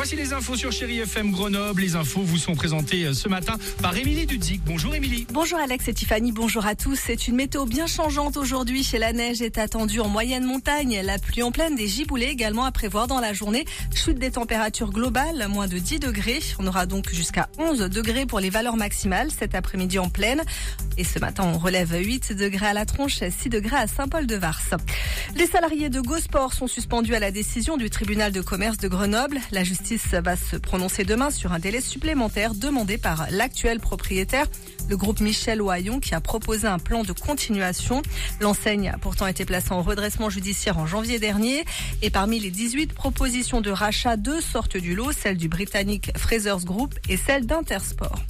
Voici les infos sur Chéri FM Grenoble. Les infos vous sont présentées euh, ce matin par Émilie Dudzik. Bonjour Émilie. Bonjour Alex et Tiffany, bonjour à tous. C'est une météo bien changeante aujourd'hui. Chez la neige est attendue en moyenne montagne. La pluie en pleine, des giboulées également à prévoir dans la journée. Chute des températures globales, moins de 10 degrés. On aura donc jusqu'à 11 degrés pour les valeurs maximales cet après-midi en pleine. Et ce matin, on relève 8 degrés à la tronche, 6 degrés à Saint-Paul-de-Vars. Les salariés de GoSport sont suspendus à la décision du tribunal de commerce de Grenoble. La justice va se prononcer demain sur un délai supplémentaire demandé par l'actuel propriétaire, le groupe Michel Oyon, qui a proposé un plan de continuation. L'enseigne a pourtant été placée en redressement judiciaire en janvier dernier. Et parmi les 18 propositions de rachat, deux sortent du lot, celle du britannique Frasers Group et celle d'Intersport.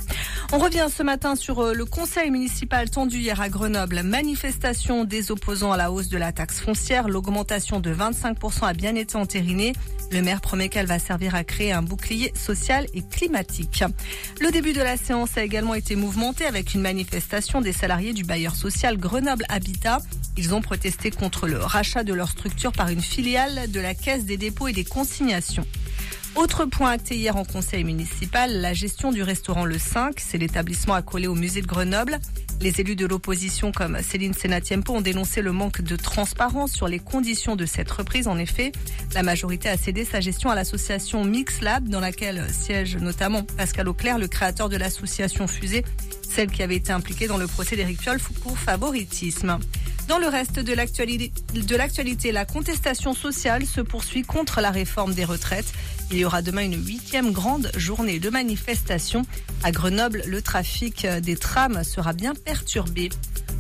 On revient ce matin sur euh, le conseil municipal tendu hier à Grenoble. Manifestation des opposants à la hausse de la taxe foncière. L'augmentation de 25% a bien été entérinée. Le maire promet qu'elle va servir à créer un bouclier social et climatique. Le début de la séance a également été mouvementé avec une manifestation des salariés du bailleur social Grenoble Habitat. Ils ont protesté contre le rachat de leur structure par une filiale de la Caisse des dépôts et des consignations. Autre point acté hier en conseil municipal, la gestion du restaurant Le 5. C'est l'établissement accolé au musée de Grenoble. Les élus de l'opposition comme Céline Senatiempo ont dénoncé le manque de transparence sur les conditions de cette reprise. En effet, la majorité a cédé sa gestion à l'association MixLab dans laquelle siège notamment Pascal Auclair, le créateur de l'association Fusée, celle qui avait été impliquée dans le procès d'Éric Piolle pour favoritisme. Dans le reste de l'actualité, la contestation sociale se poursuit contre la réforme des retraites. Il y aura demain une huitième grande journée de manifestation. À Grenoble, le trafic des trams sera bien perturbé.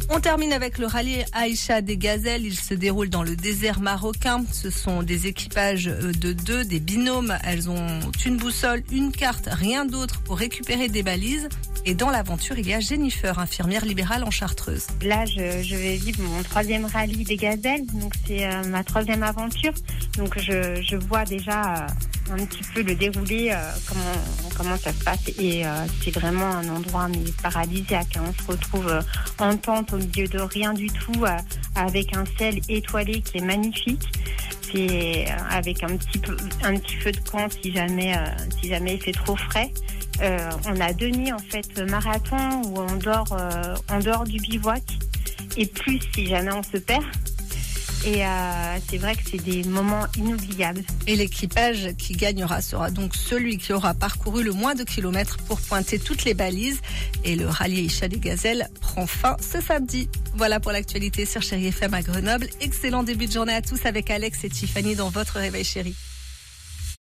On termine avec le rallye Aïcha des Gazelles. Il se déroule dans le désert marocain. Ce sont des équipages de deux, des binômes. Elles ont une boussole, une carte, rien d'autre pour récupérer des balises. Et dans l'aventure, il y a Jennifer, infirmière libérale en Chartreuse. Là, je, vais vivre mon troisième rallye des gazelles, donc c'est euh, ma troisième aventure. Donc je, je vois déjà euh, un petit peu le déroulé, euh, comment, comment ça se passe. Et c'est vraiment un endroit mais paradisiaque. Hein. On se retrouve en tente au milieu de rien du tout, avec un ciel étoilé qui est magnifique. C'est avec un petit, peu, un petit feu de camp si jamais, si jamais il fait trop frais. Euh, on a deux nuits en fait marathon où on dort euh, en dehors du bivouac et plus si jamais on se perd. Et euh, c'est vrai que c'est des moments inoubliables. Et l'équipage qui gagnera sera donc celui qui aura parcouru le moins de kilomètres pour pointer toutes les balises. Et le rallye Isha des Gazelles prend fin ce samedi. Voilà pour l'actualité sur Chéri FM à Grenoble. Excellent début de journée à tous avec Alex et Tiffany dans votre réveil chéri.